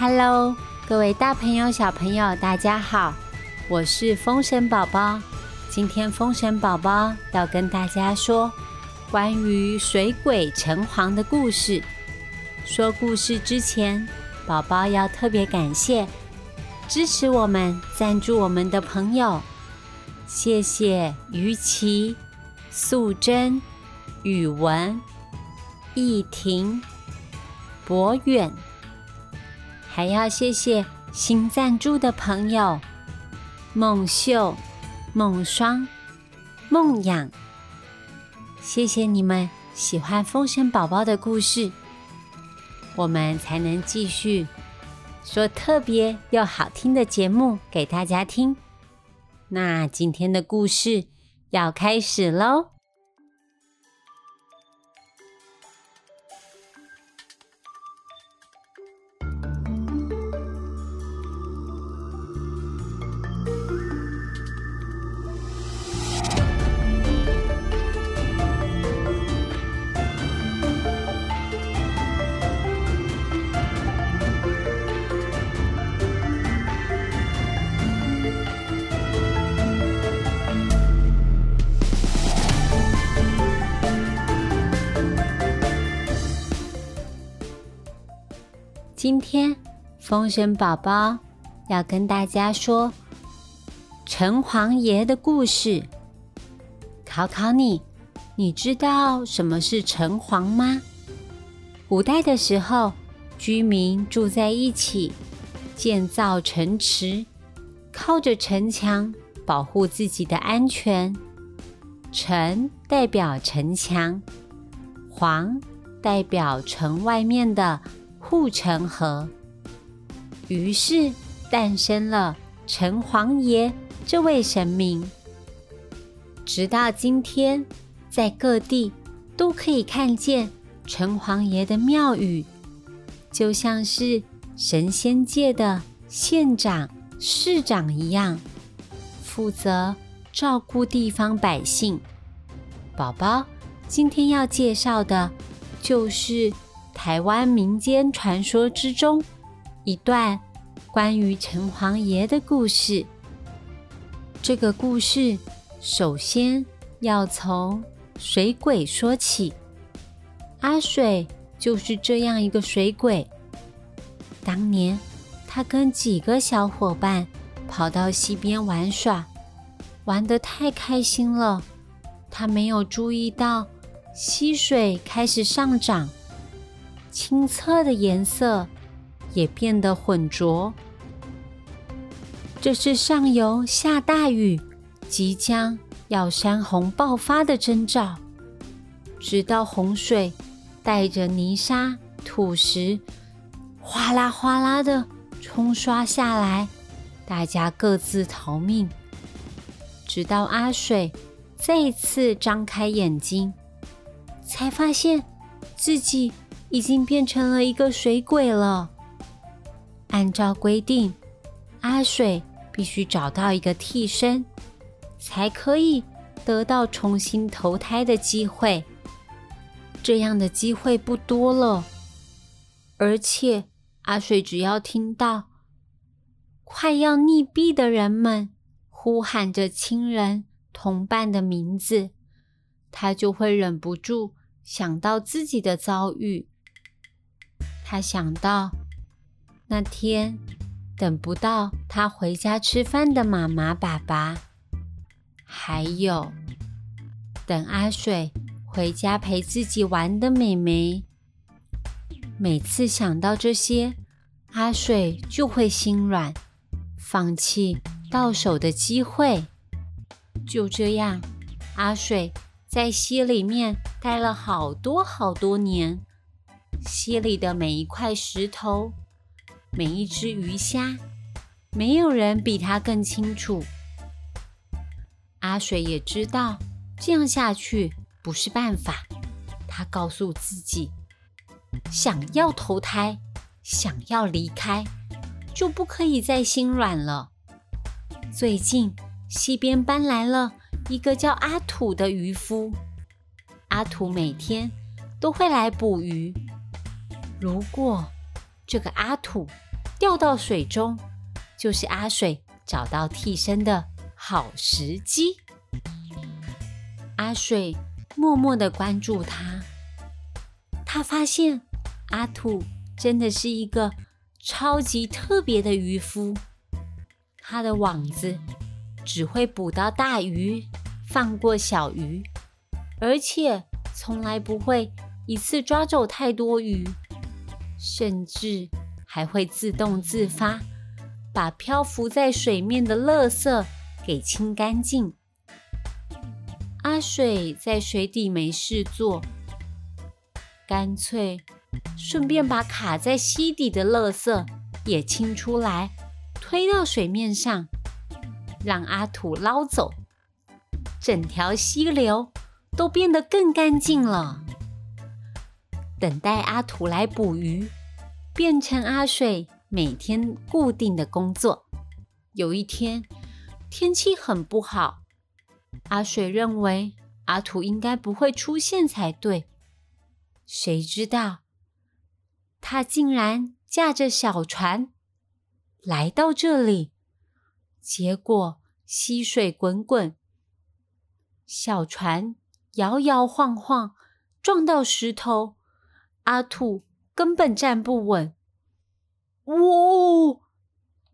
Hello，各位大朋友、小朋友，大家好，我是风神宝宝。今天风神宝宝要跟大家说关于水鬼城隍的故事。说故事之前，宝宝要特别感谢支持我们、赞助我们的朋友，谢谢于琪、素贞、宇文、易婷、博远。还要谢谢新赞助的朋友：梦秀、梦霜、梦养。谢谢你们喜欢风神宝宝的故事，我们才能继续说特别又好听的节目给大家听。那今天的故事要开始喽！今天，风神宝宝要跟大家说城隍爷的故事。考考你，你知道什么是城隍吗？古代的时候，居民住在一起，建造城池，靠着城墙保护自己的安全。城代表城墙，隍代表城外面的。护城河，于是诞生了城隍爷这位神明。直到今天，在各地都可以看见城隍爷的庙宇，就像是神仙界的县长、市长一样，负责照顾地方百姓。宝宝，今天要介绍的就是。台湾民间传说之中，一段关于城隍爷的故事。这个故事首先要从水鬼说起。阿水就是这样一个水鬼。当年，他跟几个小伙伴跑到溪边玩耍，玩得太开心了，他没有注意到溪水开始上涨。清澈的颜色也变得浑浊，这是上游下大雨，即将要山洪爆发的征兆。直到洪水带着泥沙、土石，哗啦哗啦的冲刷下来，大家各自逃命。直到阿水再次张开眼睛，才发现自己。已经变成了一个水鬼了。按照规定，阿水必须找到一个替身，才可以得到重新投胎的机会。这样的机会不多了，而且阿水只要听到快要溺毙的人们呼喊着亲人同伴的名字，他就会忍不住想到自己的遭遇。他想到那天等不到他回家吃饭的妈妈、爸爸，还有等阿水回家陪自己玩的妹妹。每次想到这些，阿水就会心软，放弃到手的机会。就这样，阿水在溪里面待了好多好多年。溪里的每一块石头，每一只鱼虾，没有人比他更清楚。阿水也知道这样下去不是办法，他告诉自己：想要投胎，想要离开，就不可以再心软了。最近溪边搬来了一个叫阿土的渔夫，阿土每天都会来捕鱼。如果这个阿土掉到水中，就是阿水找到替身的好时机。阿水默默的关注他，他发现阿土真的是一个超级特别的渔夫，他的网子只会捕到大鱼，放过小鱼，而且从来不会一次抓走太多鱼。甚至还会自动自发把漂浮在水面的垃圾给清干净。阿水在水底没事做，干脆顺便把卡在溪底的垃圾也清出来，推到水面上，让阿土捞走，整条溪流都变得更干净了。等待阿土来捕鱼，变成阿水每天固定的工作。有一天天气很不好，阿水认为阿土应该不会出现才对。谁知道他竟然驾着小船来到这里，结果溪水滚滚，小船摇摇晃晃，撞到石头。阿兔根本站不稳，呜！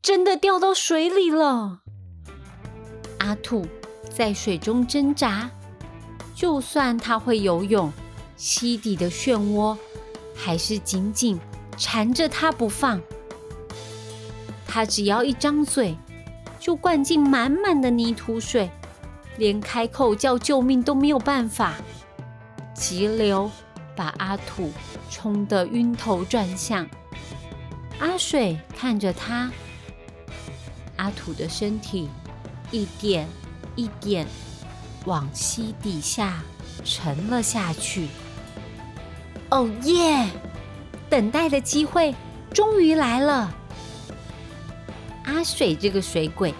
真的掉到水里了。阿兔在水中挣扎，就算他会游泳，溪底的漩涡还是紧紧缠着它不放。它只要一张嘴，就灌进满满的泥土水，连开口叫救命都没有办法。急流。把阿土冲得晕头转向，阿水看着他，阿土的身体一点一点往溪底下沉了下去。哦耶！等待的机会终于来了。阿水这个水鬼，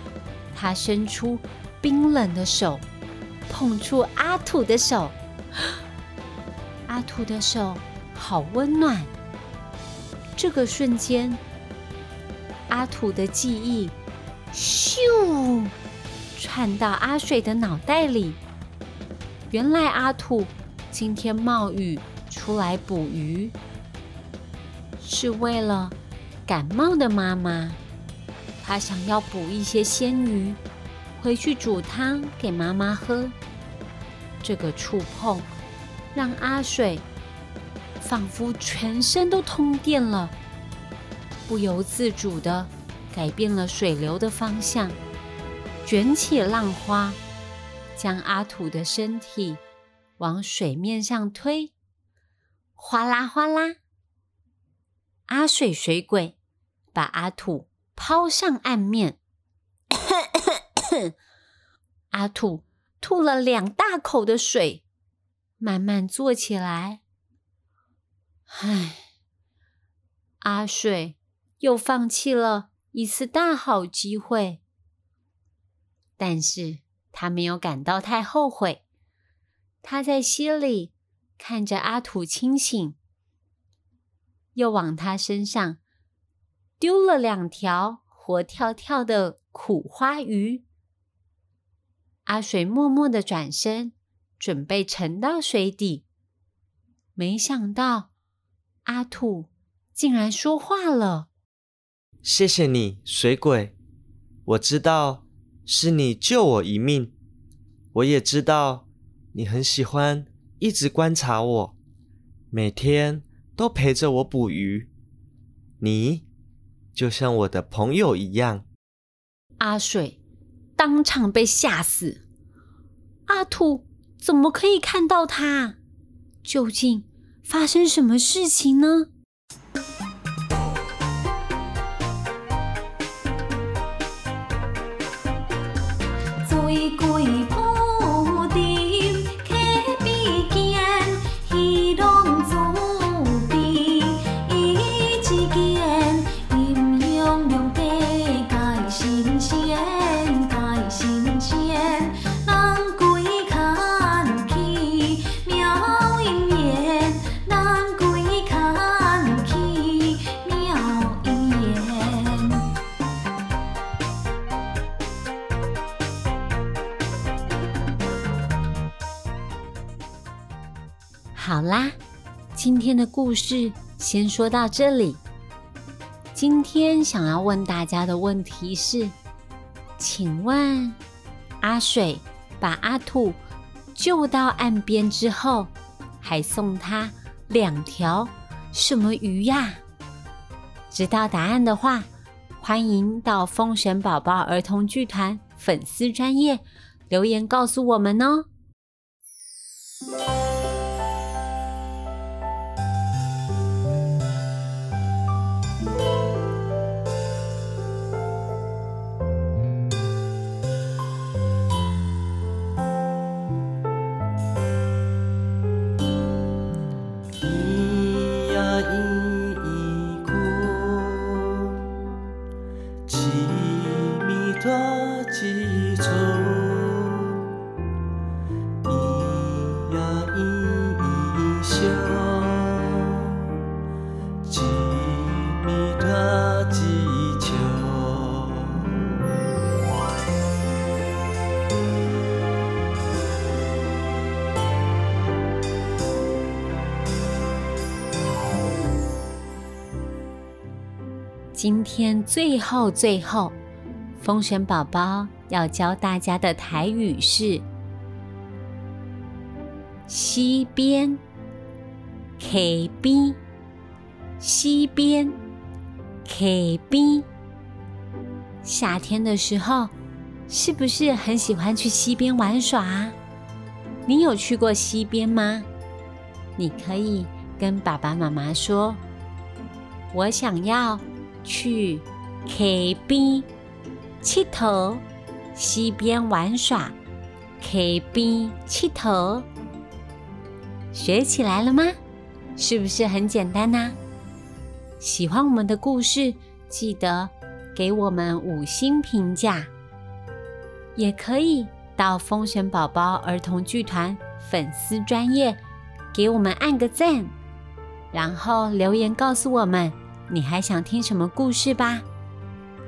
他伸出冰冷的手，碰触阿土的手。阿土的手好温暖。这个瞬间，阿土的记忆咻窜到阿水的脑袋里。原来阿土今天冒雨出来捕鱼，是为了感冒的妈妈。他想要捕一些鲜鱼回去煮汤给妈妈喝。这个触碰。让阿水仿佛全身都通电了，不由自主的改变了水流的方向，卷起浪花，将阿土的身体往水面上推，哗啦哗啦。阿水水鬼把阿土抛上岸面，阿土吐了两大口的水。慢慢坐起来，唉，阿水又放弃了一次大好机会，但是他没有感到太后悔。他在心里看着阿土清醒，又往他身上丢了两条活跳跳的苦花鱼。阿水默默的转身。准备沉到水底，没想到阿土竟然说话了。谢谢你，水鬼。我知道是你救我一命，我也知道你很喜欢一直观察我，每天都陪着我捕鱼。你就像我的朋友一样。阿水当场被吓死。阿土。怎么可以看到他？究竟发生什么事情呢？好啦，今天的故事先说到这里。今天想要问大家的问题是：请问阿水把阿兔救到岸边之后，还送他两条什么鱼呀？知道答案的话，欢迎到风神宝宝儿童剧团粉丝专业留言告诉我们哦。今天最后最后，风神宝宝要教大家的台语是西边，K 边，西边，K 边。夏天的时候，是不是很喜欢去溪边玩耍？你有去过溪边吗？你可以跟爸爸妈妈说：“我想要。”去溪边佚佗，溪边玩耍，溪边佚佗，学起来了吗？是不是很简单呢？喜欢我们的故事，记得给我们五星评价，也可以到风神宝宝儿童剧团粉丝专业给我们按个赞，然后留言告诉我们。你还想听什么故事吧？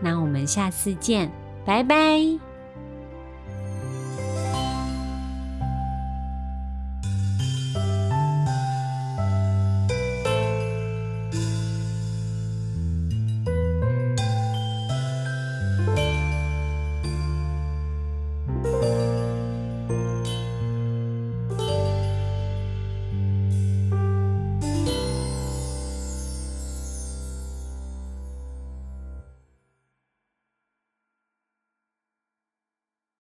那我们下次见，拜拜。